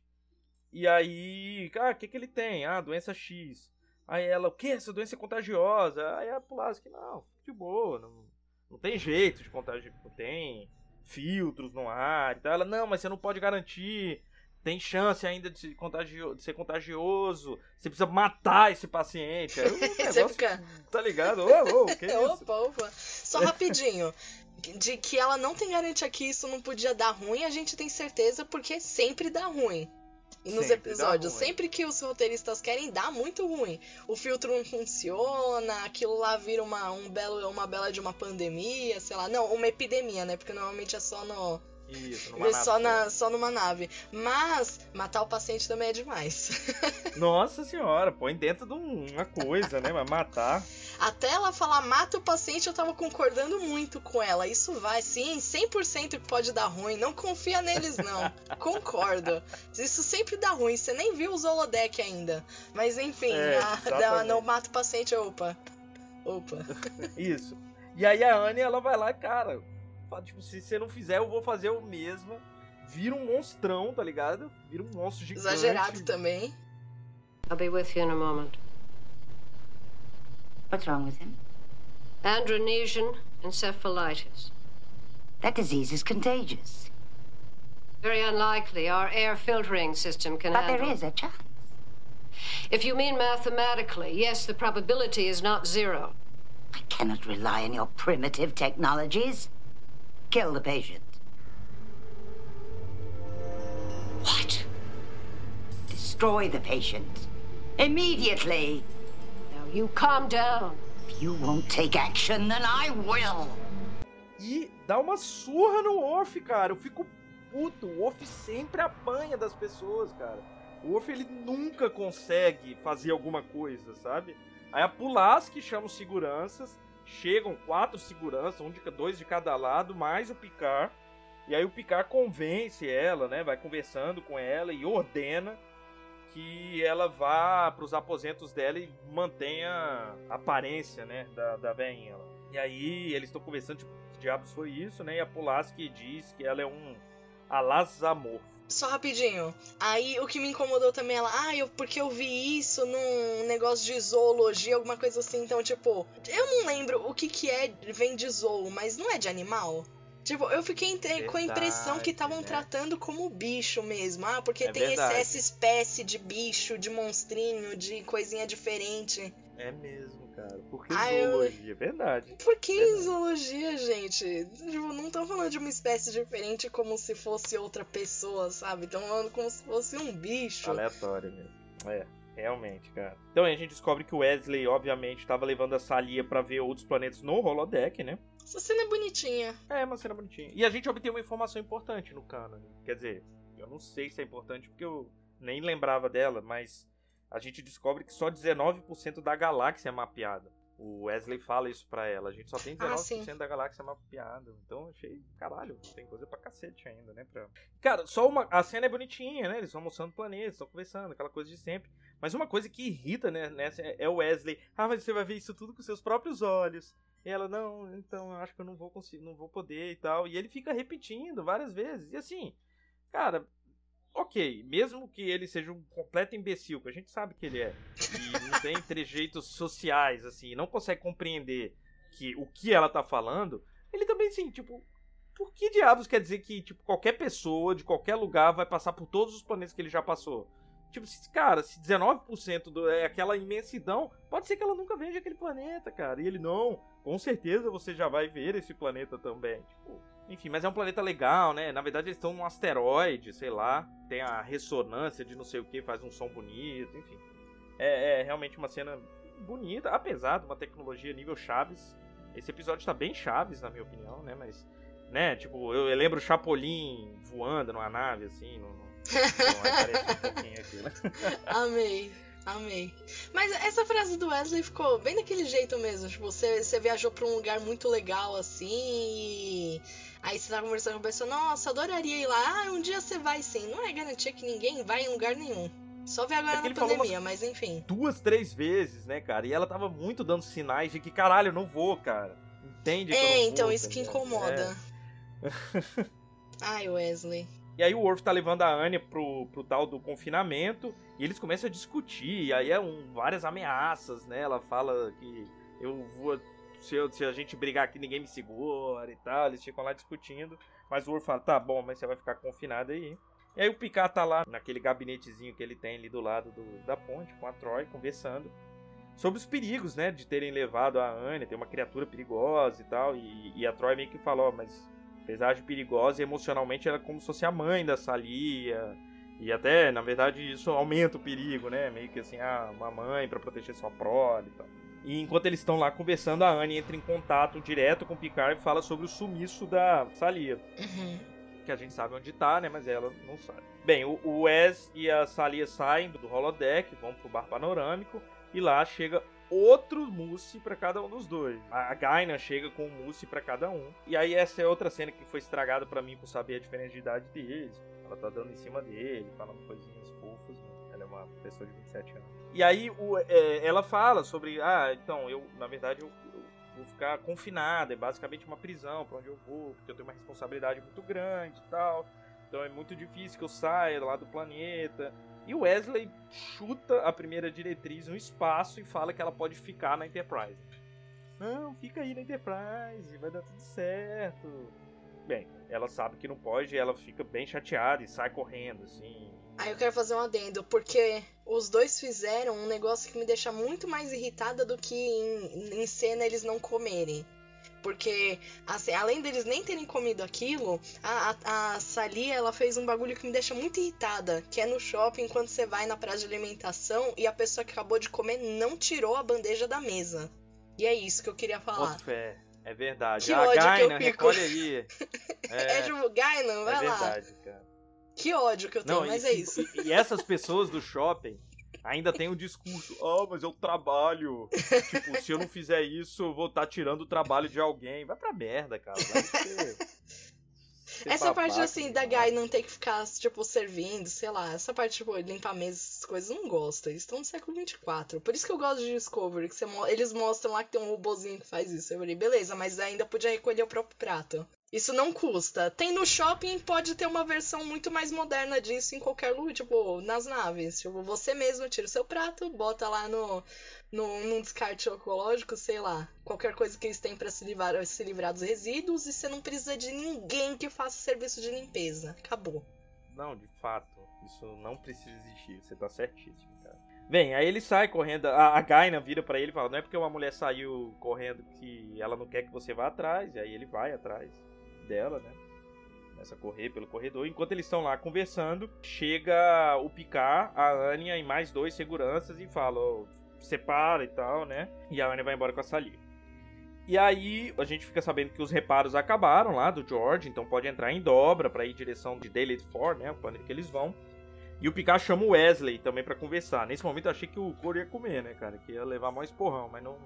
e aí, ah, o que que ele tem? Ah, doença X. Aí ela, o que? Essa doença é contagiosa? Aí a Pulaski, não, de boa, não, não tem jeito de contagiar, não tem filtros no ar e tal. Ela, não, mas você não pode garantir, tem chance ainda de, se contagio- de ser contagioso, você precisa matar esse paciente. Aí negócio, fica. tá ligado? Ô, ô, que isso? Opa, opa. Só rapidinho. De que ela não tem garantia que isso não podia dar ruim, a gente tem certeza porque sempre dá ruim. Nos Sempre episódios, sempre que os roteiristas querem, dá muito ruim. O filtro não funciona, aquilo lá vira uma, um belo, uma bela de uma pandemia, sei lá. Não, uma epidemia, né? Porque normalmente é só no. Isso, numa nave só, só. na, só numa nave. Mas matar o paciente também é demais. Nossa senhora, põe dentro de um- uma coisa, né? Mas matar. Até ela falar mata o paciente, eu tava concordando muito com ela. Isso vai, sim, 100% que pode dar ruim. Não confia neles, não. Concordo. Isso sempre dá ruim. Você nem viu o Zolodeck ainda. Mas enfim, É, a- exatamente. não mata o paciente, opa. Opa. Isso. E aí a Anne, ela vai lá, cara. fala, Tipo, se você não fizer, eu vou fazer o mesmo. Vira um monstrão, tá ligado? Vira um monstro gigante. Exagerado também. I'll be with you in a moment. What's wrong with him? Andronesian encephalitis. That disease is contagious. Very unlikely. Our air filtering system can But handle. there is a chance. If you mean mathematically, yes, the probability is not zero. I cannot rely on your primitive technologies. Kill the patient. What? Destroy the patient. Immediately. You calm down. If you won't take action, then I will. E dá uma surra no Orf, cara. Eu fico puto. O Orf sempre apanha das pessoas, cara. O Orf, ele nunca consegue fazer alguma coisa, sabe? Aí a Pulaski chama os seguranças. Chegam quatro seguranças, um de, dois de cada lado, mais o Picard. E aí o Picard convence ela, né? Vai conversando com ela e ordena que ela vá para os aposentos dela e mantenha a aparência, né, da, da velhinha. lá. E aí eles estão conversando, tipo, que diabos foi isso, né? E a Pulaski diz que ela é um alazamorfo. Só rapidinho. Aí o que me incomodou também, ela, ah, eu, porque eu vi isso num negócio de zoologia, alguma coisa assim. Então, tipo, eu não lembro o que que é, vem de zoo, mas não é de animal? Tipo, eu fiquei inte- com a impressão que Verdade, estavam né? tratando como bicho mesmo. Ah, porque É tem verdade. essa espécie de bicho, de monstrinho, de coisinha diferente. É mesmo, cara. Porque Ah, eu- zoologia, é verdade. Por que Verdade. zoologia, gente? Tipo, não estão falando de uma espécie diferente como se fosse outra pessoa, sabe? Estão falando como se fosse um bicho. Aleatório mesmo. É, realmente, cara. Então aí a gente descobre que o Wesley, obviamente, estava levando a Salia pra ver outros planetas no holodeck, né? Essa cena é bonitinha. É, uma cena bonitinha. E a gente obtém uma informação importante no canon. Quer dizer, eu não sei se é importante porque eu nem lembrava dela, mas a gente descobre que só 19% da galáxia é mapeada. O Wesley fala isso pra ela. A gente só tem Ah, 19% sim. da galáxia mapeada. Então eu achei, caralho, tem coisa pra cacete ainda, né? Pra... Cara, só uma. A cena é bonitinha, né? Eles vão mostrando planetas, estão conversando, aquela coisa de sempre. Mas uma coisa que irrita, né, nessa é é o Wesley. Ah, mas você vai ver isso tudo com seus próprios olhos. E ela, não, então eu acho que eu não vou conseguir, não vou poder e tal. E ele fica repetindo várias vezes. E assim, cara, ok, mesmo que ele seja um completo imbecil, que a gente sabe que ele é, e não tem trejeitos sociais, assim, não consegue compreender que o que ela tá falando, ele também, assim, tipo, por que diabos quer dizer que, tipo, qualquer pessoa de qualquer lugar vai passar por todos os planetas que ele já passou? Tipo, se, cara, se 19% do, é aquela imensidão, pode ser que ela nunca veja aquele planeta, cara. E ele, não, com certeza você já vai ver esse planeta também. Tipo, enfim, mas é um planeta legal, né? Na verdade, eles estão num asteroide, sei lá. Tem a ressonância de não sei o que, faz um som bonito, enfim. É, é realmente uma cena bonita, apesar de uma tecnologia nível Chaves. Esse episódio tá bem Chaves, na minha opinião, né? Mas, né, tipo, eu, eu lembro o Chapolin voando numa nave, assim, no, parece um pouquinho aqui, né? Amei, amei. Mas essa frase do Wesley ficou bem daquele jeito mesmo. Tipo, você, você viajou pra um lugar muito legal assim e. Aí você tá conversando com a pessoa, nossa, adoraria ir lá. Ah, um dia você vai sim. Não é garantia que ninguém vai em lugar nenhum. Só ver agora É na pandemia, mas enfim. Duas, três vezes, né, cara? E ela tava muito dando sinais de que, caralho, eu não vou, cara. Entende? É, então vou, isso que incomoda. É. Ai, Wesley. E aí o Worf tá levando a Anya pro, pro tal do confinamento e eles começam a discutir. E aí é um, várias ameaças, né? Ela fala que eu vou. Se, eu- se a gente brigar aqui, ninguém me segura e tal. Eles ficam lá discutindo. Mas o Worf fala: tá bom, mas você vai ficar confinado aí. E aí o Picard tá lá naquele gabinetezinho que ele tem ali do lado do- da ponte com a Troy conversando sobre os perigos, né, de terem levado a Anya, tem uma criatura perigosa e tal, e, e a Troy meio que fala, ó, mas apesar de perigosa, emocionalmente ela é como se fosse a mãe da Salia, E até, na verdade, isso aumenta o perigo, né? Meio que assim, ah, uma mãe pra proteger sua prole e tal. E enquanto eles estão lá conversando, a Anne entra em contato direto com o Picard e fala sobre o sumiço da Salia. Uhum. Que a gente sabe onde tá, né? Mas ela não sabe. Bem, o Wes e a Salia saem do holodeck, vão pro bar panorâmico. E lá chega outro mousse pra cada um dos dois. A Gaina chega com um mousse pra cada um. E aí essa é outra cena que foi estragada pra mim por saber a diferença de idade deles. Ela tá dando em cima dele, falando coisinhas fofas. né? Ela é uma pessoa de 27 anos. E aí o- é, ela fala sobre, ah, então, eu, na verdade, eu, eu vou ficar confinada, é basicamente uma prisão pra onde eu vou, porque eu tenho uma responsabilidade muito grande e tal. Então é muito difícil que eu saia lá do planeta. E o Wesley chuta a primeira diretriz no espaço e fala que ela pode ficar na Enterprise. Não, fica aí na Enterprise, vai dar tudo certo. Bem, ela sabe que não pode e ela fica bem chateada e sai correndo, assim. Aí eu quero fazer um adendo, porque os dois fizeram um negócio que me deixa muito mais irritada do que em, em cena eles não comerem. Porque, assim, além deles nem terem comido aquilo, a, a, a ela fez um bagulho que me deixa muito irritada, que é no shopping, quando você vai na praça de alimentação e a pessoa que acabou de comer não tirou a bandeja da mesa. E é isso que eu queria falar. Boto fé. É verdade. Que a ódio que eu Gaina, fico. recolhe aí. É, É, tipo, Gainan, vai é lá. verdade, cara. Que ódio que eu tenho, Não, mas e, é isso. E, e essas pessoas do shopping ainda tem o discurso: Ah, mas eu trabalho. tipo, se eu não fizer isso, eu vou estar tirando o trabalho de alguém. Vai pra merda, cara. Vai ser- ser Essa parte, babaca assim, da demais. Guy não ter que ficar, tipo, servindo, sei lá. Essa parte, tipo, limpar mesa, essas coisas, não gosto. Eles estão no século 24. Por isso que eu gosto de Discovery, que mo- eles mostram lá que tem um robozinho que faz isso. Eu falei, beleza, mas ainda podia recolher o próprio prato. Isso não custa. Tem no shopping, pode ter uma versão muito mais moderna disso em qualquer lugar, tipo, nas naves. Tipo, você mesmo tira o seu prato, bota lá no, no, num descarte ecológico, sei lá. Qualquer coisa que eles têm pra se livrar, se livrar dos resíduos e você não precisa de ninguém que faça serviço de limpeza. Acabou. Não, de fato, isso não precisa existir. Você tá certíssimo, cara. Bem, aí ele sai correndo. A, a Gaina vira pra ele e fala: Não é porque uma mulher saiu correndo que ela não quer que você vá atrás. E aí ele vai atrás dela, né? Começa a correr pelo corredor. Enquanto eles estão lá conversando, chega o Picard, a Anya e mais dois seguranças e fala: "Ó, separa e tal, né? E a Anya vai embora com a Salia. E aí a gente fica sabendo que os reparos acabaram lá do George, então pode entrar em dobra pra ir em direção de Daily 4, né? O planeta que eles vão. E o Picard chama o Wesley também pra conversar. Nesse momento eu achei que o Coro ia comer, né, cara? Que ia levar mais esporrão, mas não,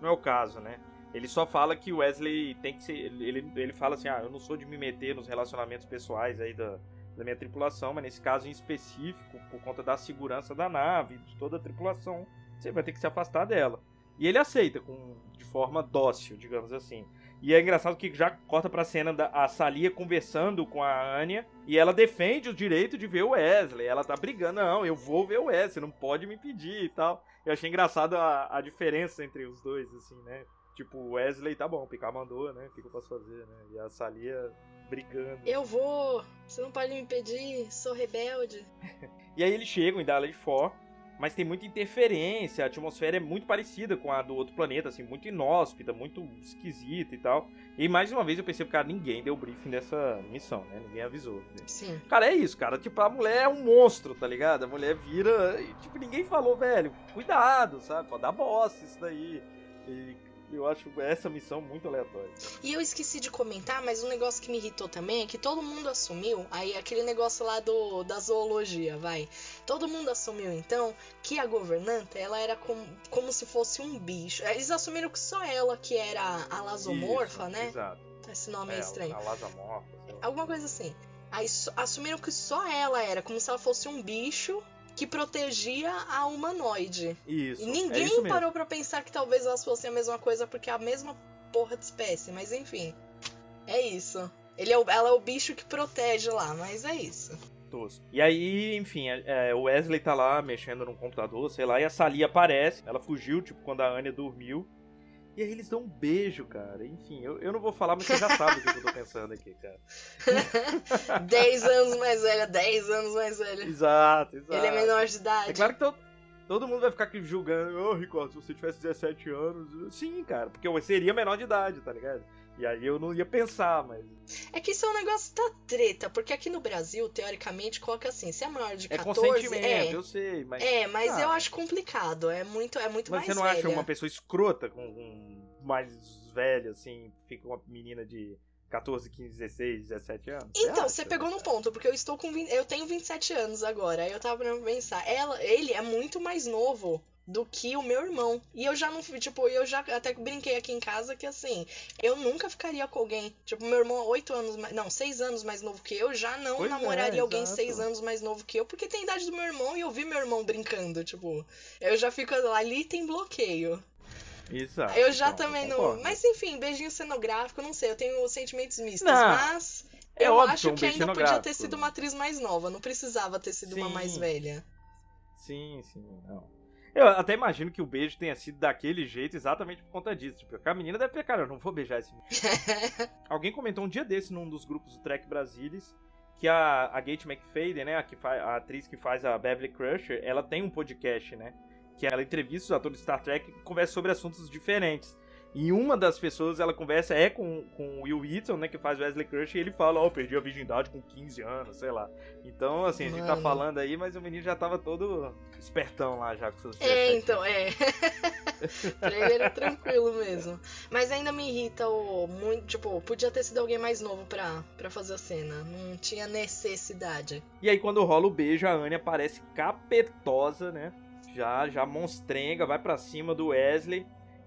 não é o caso, né? Ele só fala que o Wesley tem que ser. Ele, ele fala assim: ah, eu não sou de me meter nos relacionamentos pessoais aí da, da minha tripulação, mas nesse caso em específico, por conta da segurança da nave, de toda a tripulação, você vai ter que se afastar dela. E ele aceita com, de forma dócil, digamos assim. E é engraçado que já corta pra cena da a Salia conversando com a Anya e ela defende o direito de ver o Wesley. Ela tá brigando, não, eu vou ver o Wesley, não pode me impedir e tal. Eu achei engraçado a, a diferença entre os dois, assim, né? Tipo, o Wesley, tá bom, o Picard mandou, né? O que, que eu posso fazer, né? E a Salia brigando. Eu vou, você não pode me impedir, sou rebelde. E aí eles chegam em Dallas 4, mas tem muita interferência, a atmosfera é muito parecida com a do outro planeta, assim, muito inóspita, muito esquisita e tal. E mais uma vez eu percebo, cara, ninguém deu briefing dessa missão, né? Ninguém avisou. Sim. Cara, é isso, cara. Tipo, a mulher é um monstro, tá ligado? A mulher vira. E, tipo, ninguém falou, velho, cuidado, sabe? Pode dar bosta isso daí. E eu acho essa missão muito aleatória. E eu esqueci de comentar, mas um negócio que me irritou também é que todo mundo assumiu, aí aquele negócio lá do da zoologia, vai. Todo mundo assumiu então que a governanta, ela era como, como se fosse um bicho. Eles assumiram que só ela que era a lasomorfa, Isso, né? Exato. Esse nome é, estranho. A lá. Alguma coisa assim. Aí assumiram que só ela era, como se ela fosse um bicho que protegia a humanoide. Isso. E é ninguém isso mesmo. parou pra pensar que talvez elas fossem a mesma coisa, porque é a mesma porra de espécie, mas enfim. É isso. Ele é o, ela é o bicho que protege lá, mas é isso. E aí, enfim, é, é, o Wesley tá lá mexendo num computador, sei lá, e a Salia aparece. Ela fugiu, tipo, quando a Anya dormiu. E aí eles dão um beijo, cara. Enfim, eu, eu não vou falar, mas você já sabe o que eu tô pensando aqui, cara. 10 anos mais velha, 10 anos mais velha. Exato, exato. Ele é menor de idade. É claro que todo, todo mundo vai ficar aqui julgando, ô Ricardo, se você tivesse 17 anos. Sim, cara, porque eu seria menor de idade, tá ligado? E aí eu não ia pensar, mas. É que isso é um negócio da treta, porque aqui no Brasil, teoricamente, coloca assim, se é maior de É 14... consentimento, é, eu sei, mas. é, mas Ah, eu acho complicado, é muito, é muito Mas mais você não velha. acha uma pessoa escrota com, com mais velha, assim, fica uma menina de 14, 15, 16, 17 anos? Então, acha? você pegou no ponto, porque eu estou com 20, eu tenho 27 anos agora. Aí eu tava pra pensar, ela, ele é muito mais novo do que o meu irmão. E eu já não, fui, tipo, eu já até brinquei aqui em casa que assim, eu nunca ficaria com alguém. Tipo, meu irmão é 8 anos, não, 6 anos mais novo que eu, já não Pois é, namoraria alguém exato. 6 anos mais novo que eu, porque tem a idade do meu irmão e eu vi meu irmão brincando, tipo, eu já fico ali tem bloqueio. Exato. Eu já então, também não. Mas enfim, beijinho cenográfico, não sei, eu tenho sentimentos mistos, Não, mas é eu óbvio acho que é um que ainda podia ter sido uma atriz mais nova, não precisava ter sido uma Sim. mais velha. Sim, sim, não. Eu até imagino que o beijo tenha sido daquele jeito exatamente por conta disso. Tipo, a menina deve ter, cara, eu não vou beijar esse menino. Alguém comentou um dia desse num dos grupos do Trek Brasilis que a, a Gate McFadden, né, a, que fa- a atriz que faz a Beverly Crusher, ela tem um podcast, né? Que ela entrevista os atores de Star Trek e conversa sobre assuntos diferentes. E uma das pessoas ela conversa é com, com o Will Wheaton, né, que faz Wesley Crusher, e ele fala, ó, eu perdi a virgindade com 15 anos, sei lá. Então, assim, a gente tá falando aí, mas o menino já tava todo espertão lá já com seus É, 17 então, é. pra ele era tranquilo mesmo. Mas ainda me irrita o. Muito, tipo, podia ter sido alguém mais novo pra, pra fazer a cena. Não tinha necessidade. E aí quando rola o beijo, a Anya parece capetosa, né? Já, já monstrenga, vai pra cima do Wesley.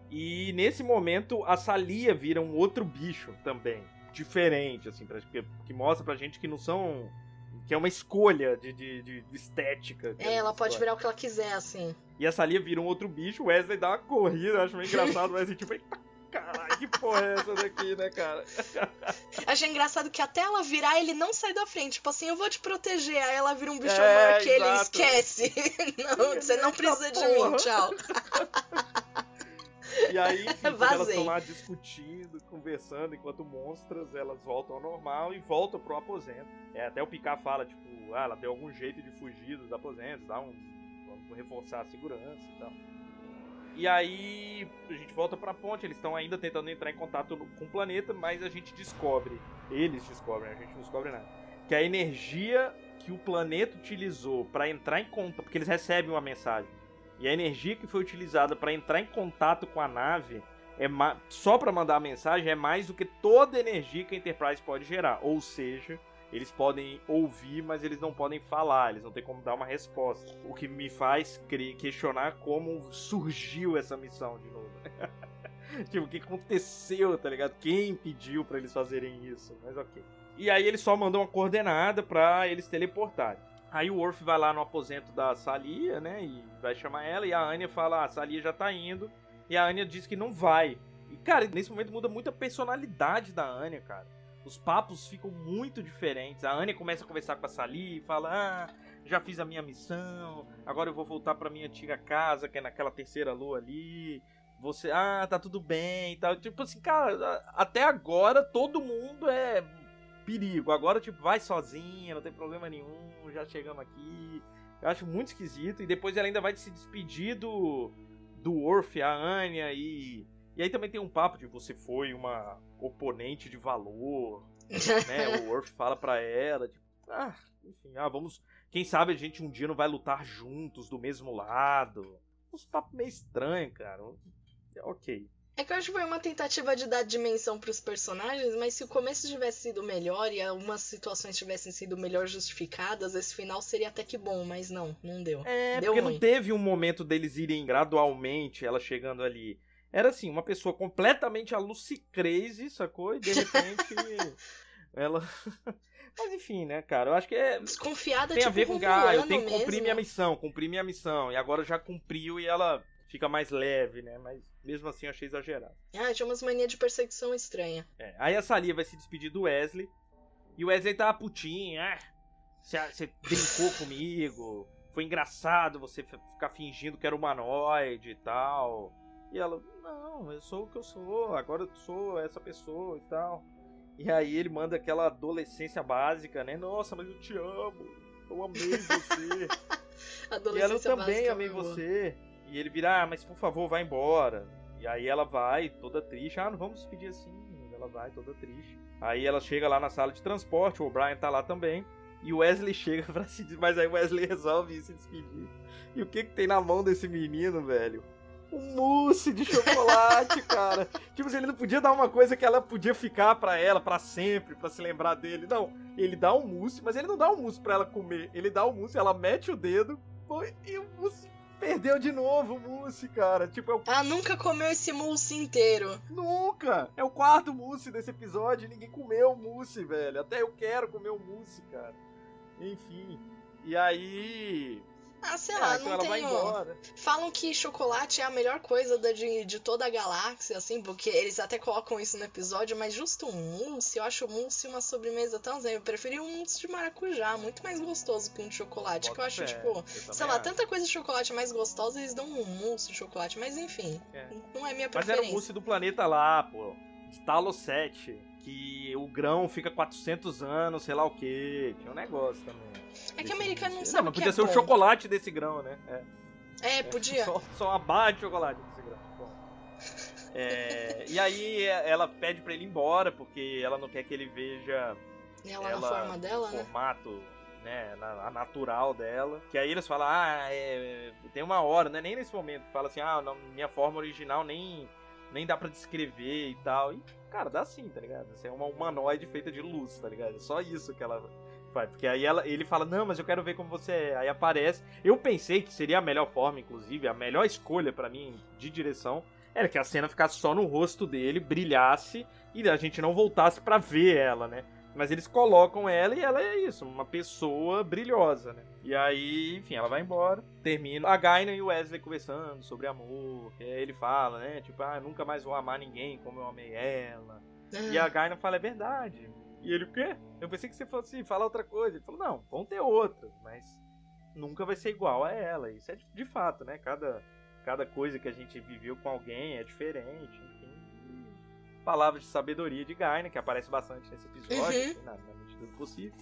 E nesse momento a Salia vira um outro bicho também. Diferente, assim, pra, que, que mostra pra gente que não são. Que é uma escolha de, de, de- estética. É, ela pode escolhe. virar o que ela quiser, assim. E a Salia vira um outro bicho, o Wesley dá uma corrida, acho meio engraçado. O Wesley tipo, eita caralho, que porra é essa daqui, né, cara? Achei engraçado que até ela virar, ele não sai da frente. Tipo assim, eu vou te proteger. Aí ela vira um bicho É, maior que ele. Esquece. Não, você não precisa de mim. Tchau. E aí, enfim, elas estão lá discutindo, conversando, enquanto monstras, elas voltam ao normal e voltam pro aposento. É, até o Picard fala, tipo, ah, ela deu algum jeito de fugir dos aposentos, dá um. Vamos reforçar a segurança e tal. E aí a gente volta pra ponte, eles estão ainda tentando entrar em contato com o planeta, mas a gente descobre, eles descobrem, a gente não descobre nada, que a energia que o planeta utilizou pra entrar em contato, porque eles recebem uma mensagem, e a energia que foi utilizada pra entrar em contato com a nave é só pra mandar a mensagem é mais do que toda a energia que a Enterprise pode gerar, ou seja, eles podem ouvir, mas eles não podem falar, eles não têm como dar uma resposta. O que me faz questionar como surgiu essa missão de novo. tipo, o que aconteceu, tá ligado? Quem pediu pra eles fazerem isso? Mas ok. E aí eles só mandam uma coordenada pra eles teleportarem. Aí o Worf vai lá no aposento da Salia, né? E vai chamar ela. E a Anya fala: ah, a Salia já tá indo. E a Anya diz que não vai. E, cara, nesse momento muda muito a personalidade da Anya, cara. Os papos ficam muito diferentes. A Anya começa a conversar com a Salia e fala: Ah, já fiz a minha missão. Agora eu vou voltar pra minha antiga casa, que é naquela terceira lua ali. Você, ah, tá tudo bem e tal. Tipo assim, cara, até agora todo mundo é perigo. Agora, tipo, vai sozinha, não tem problema nenhum, já chegamos aqui. Eu acho muito esquisito. E depois ela ainda vai se despedir do, do Worf, a Anya, e. E aí também tem um papo de você foi uma oponente de valor, né? O Worf fala pra ela, tipo, ah, enfim, ah, vamos. Quem sabe a gente um dia não vai lutar juntos do mesmo lado. Uns papos meio estranhos, cara. Ok. É que eu acho que foi uma tentativa de dar dimensão pros personagens, mas se o começo tivesse sido melhor e algumas situações tivessem sido melhor justificadas, esse final seria até que bom, mas não, não deu. É, deu porque ruim. não teve um momento deles irem gradualmente, ela chegando ali. Era assim, uma pessoa completamente a Lucy Crazy, sacou? E de repente ela. Mas enfim, né, cara? Eu acho que é. Desconfiada, Tem a tipo, ver com ah, eu tenho que cumprir mesmo. minha missão, cumprir minha missão. E agora já cumpriu e ela fica mais leve, né? Mas mesmo assim achei exagerado. Ah, tinha umas manias de perseguição estranha. É, Aí a Salia vai se despedir do Wesley. E o Wesley tá putinho. Ah, você, brincou comigo. Foi engraçado você ficar fingindo que era humanoide e tal. E ela, não, eu sou o que eu sou. Agora eu sou essa pessoa e tal. E aí ele manda aquela adolescência básica, né? Nossa, mas eu te amo. Eu amei você. e ela, eu Adolescência também amei você. E ele vira, ah, mas por favor, vai embora. E aí ela vai, toda triste. Ah, não vamos despedir assim. Ela vai toda triste. Aí ela chega lá na sala de transporte, o O'Brien tá lá também. E o Wesley chega pra se despedir, mas aí o Wesley resolve se despedir. E o que que tem na mão desse menino, velho? Um mousse de chocolate, cara. Tipo assim, ele não podia dar uma coisa que ela podia ficar pra ela pra sempre, pra se lembrar dele. Não, ele dá um mousse, mas ele não dá um mousse pra ela comer. Ele dá um mousse, ela mete o dedo e o mousse perdeu de novo o mousse, cara. Tipo, é o... Ela nunca comeu esse mousse inteiro. Nunca! É o quarto mousse desse episódio e ninguém comeu o mousse, velho. Até eu quero comer o mousse, cara. Enfim. E aí. Ah, sei lá, então não tenho. embora. Falam que chocolate é a melhor coisa de, de toda a galáxia, assim, porque eles até colocam isso no episódio, mas justo um mousse, eu acho o mousse uma sobremesa tão zen. Eu preferi um mousse de maracujá, muito mais gostoso que um de chocolate. que eu acho, tipo, eu sei lá, acho. tanta coisa de chocolate mais gostosa, eles dão um mousse de chocolate, mas enfim, É. não é minha Mas era preferência. o mousse do planeta lá, pô. De Talo 7. Que o grão fica 400 anos, sei lá o que. Tinha um negócio também. É que americano não sabe Não, que podia é ser o chocolate desse grão, né? É. É, podia. Só, só uma barra de chocolate desse grão. Bom. É, e aí ela pede pra ele ir embora, porque ela não quer que ele veja Ela, ela na forma dela, no né? formato né, na, a natural dela. Que aí eles falam, ah, é, tem uma hora, né? Nem nesse momento, fala assim, ah, não, minha forma original nem, nem dá pra descrever e tal. E, cara, dá sim, tá ligado? Você é uma humanoide feita de luz, tá ligado? É só isso que ela faz. Porque aí ela, ele fala, não, mas eu quero ver como você é. Aí aparece. Eu pensei que seria a melhor forma, inclusive, a melhor escolha pra mim de direção. Era que a cena ficasse só no rosto dele, brilhasse e a gente não voltasse pra ver ela, né? Mas eles colocam ela e ela é isso, uma pessoa brilhosa, né? E aí, enfim, ela vai embora, termina. A Gaina e o Wesley conversando sobre amor. Aí ele fala, né? Tipo, ah, nunca mais vou amar ninguém como eu amei ela. E a Gaina fala, é verdade. E ele, o quê? Eu pensei que você fosse falar outra coisa. Ele falou, não, vão ter outras, mas nunca vai ser igual a ela. Isso é de, de fato, né? Cada, cada coisa que a gente viveu com alguém é diferente, enfim. Palavras de sabedoria de Gaina, que aparece bastante nesse episódio, Uhum. assim, na, na medida do possível.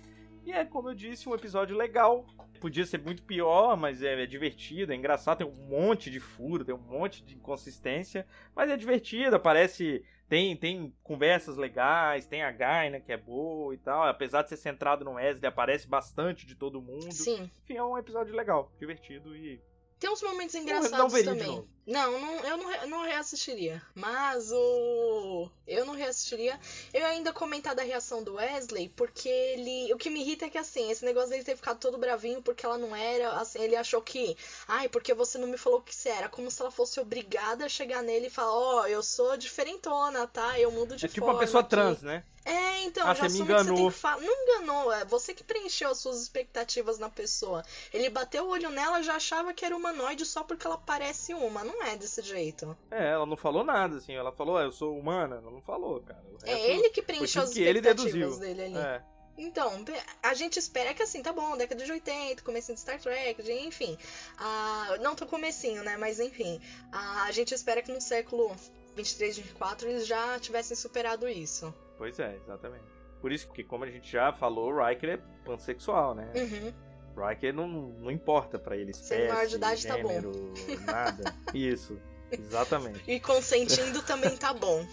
E é, como eu disse, um episódio legal. Podia ser muito pior, mas é, é divertido, é engraçado, tem um monte de furo, tem um monte de inconsistência, mas é divertido, aparece. Tem, tem conversas legais, tem a Gaina que é boa e tal. Apesar de ser centrado no Wesley, aparece bastante de todo mundo. Sim. Enfim, é um episódio legal, divertido e. Tem uns momentos engraçados também. Não, não, eu não, não reassistiria. Mas o. Eu não reassistiria. Eu ainda comentar da reação do Wesley, porque ele. O que me irrita é que assim, esse negócio dele ter ficado todo bravinho porque ela não era. Assim, ele achou que. Ai, porque você não me falou o que você era. Como se ela fosse obrigada a chegar nele e falar: Ó, eu sou diferentona, tá? Eu mudo de É tipo uma pessoa aqui." trans, né? É, então, Ah, já você me assume que você tem enganou. que falar. Não enganou, é você que preencheu as suas expectativas na pessoa. Ele bateu o olho nela já achava que era humanoide só porque ela parece uma. Não é desse jeito. É, ela não falou nada, assim. Ela falou, ah, eu sou humana. Ela não falou, cara. Resto É ele que preencheu as expectativas dele ali. É. Então, a gente espera que assim, tá bom, década de 80, comecinho de Star Trek, de- enfim. Ah, não tô comecinho, né? Mas enfim. Ah, a gente espera que no século 23, 24 eles já tivessem superado isso. Pois é, exatamente. Por isso que, como a gente já falou, o Riker é pansexual, né? Uhum. Riker não, não importa pra ele espécie, maior de idade, tá bom. gênero, nada. Isso, exatamente. E consentindo também tá bom.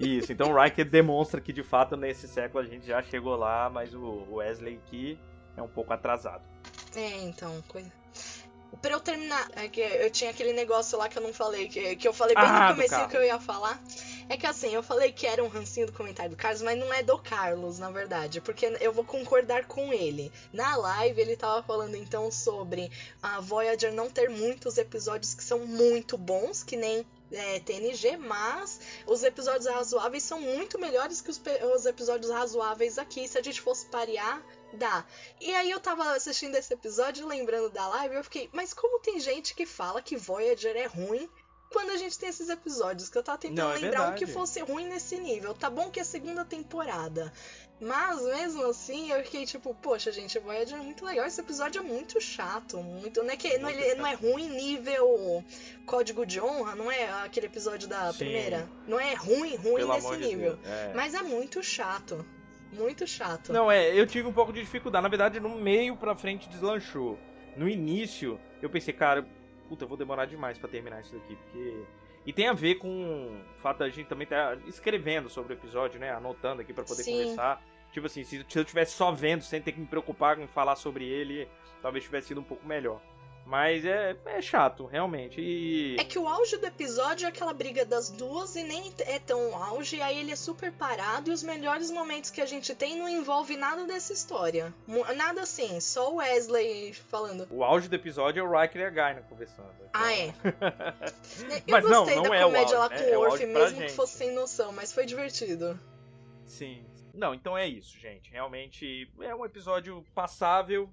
Isso, então o Riker demonstra que de fato nesse século a gente já chegou lá, mas o Wesley aqui é um pouco atrasado. É, então, coisa. Pra eu terminar, é que eu tinha aquele negócio lá que eu não falei, que, que eu falei bem Ah, no Carlos. que eu ia falar. É que assim, eu falei que era um rancinho do comentário do Carlos, mas não é do Carlos, na verdade, porque eu vou concordar com ele. Na live ele tava falando então sobre a Voyager não ter muitos episódios que são muito bons, que nem é, TNG, mas os episódios razoáveis são muito melhores que os, os episódios razoáveis aqui. Se a gente fosse parear, dá. E aí eu tava assistindo esse episódio, lembrando da live, eu fiquei, mas como tem gente que fala que Voyager é ruim quando a gente tem esses episódios? Que eu tava tentando Não, é lembrar um que fosse ruim nesse nível. Tá bom que é segunda temporada. Mas mesmo assim, eu fiquei tipo, poxa, gente, Voyager é muito legal. Esse episódio é muito chato. Muito. Não é, que, não, Muito ele, não é ruim nível código de honra, não é aquele episódio da Sim. primeira. Não é ruim, ruim Pelo nesse de nível. Deus, é. Mas é muito chato. Muito chato. Não, é, eu tive um pouco de dificuldade. Na verdade, no meio pra frente deslanchou. No início, eu pensei, cara, puta, eu vou demorar demais pra terminar isso daqui, porque E tem a ver com o fato da gente também estar tá escrevendo sobre o episódio, né? Anotando aqui para poder Sim. conversar. Tipo assim, se, se eu tivesse só vendo, sem ter que me preocupar em falar sobre ele, talvez tivesse sido um pouco melhor. Mas é, é chato, realmente. E... É que o auge do episódio é aquela briga das duas e nem é tão auge, aí ele é super parado e os melhores momentos que a gente tem não envolve nada dessa história. Nada assim, só o Wesley falando. O auge do episódio é o Riker e a Gaina conversando. Então... Ah, é. Eu mas gostei não, não da é comédia lá com é, o Orf, é mesmo que fosse sem noção, mas foi divertido. Sim. Não, então é isso, gente. Realmente é um episódio passável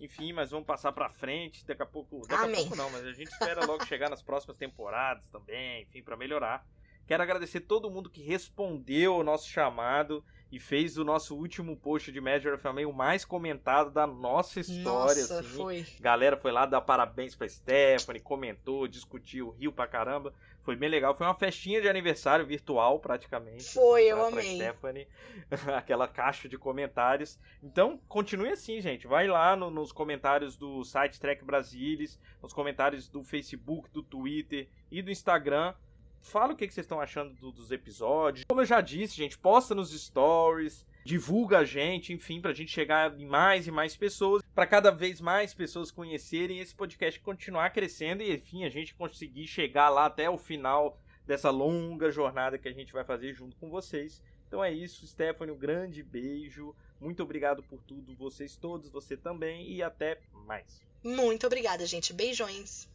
enfim, mas vamos passar pra frente. Daqui a pouco. Daqui Amém. a pouco não, mas a gente espera logo chegar nas próximas temporadas também, enfim, para melhorar. Quero agradecer todo mundo que respondeu o nosso chamado e fez o nosso último post de Major of o mais comentado da nossa história. Nossa, assim. foi. Galera foi lá dar parabéns pra Stephanie, comentou, discutiu, riu pra caramba. Foi bem legal. Foi uma festinha de aniversário virtual, praticamente. Foi, pra, eu amei. Stephanie. Aquela caixa de comentários. Então, continue assim, gente. Vai lá no, nos comentários do site Trek Brasilis, nos comentários do Facebook, do Twitter e do Instagram Fala o que, vocês estão achando do, dos episódios. Como eu já disse, gente, posta nos stories, divulga a gente, enfim, pra gente chegar em mais e mais pessoas, para cada vez mais pessoas conhecerem esse podcast continuar crescendo e, enfim, a gente conseguir chegar lá até o final dessa longa jornada que a gente vai fazer junto com vocês. Então é isso, Stephanie, um grande beijo. Muito obrigado por tudo, vocês todos, você também, e até mais. Muito obrigada, gente. Beijões.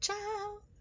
Tchau.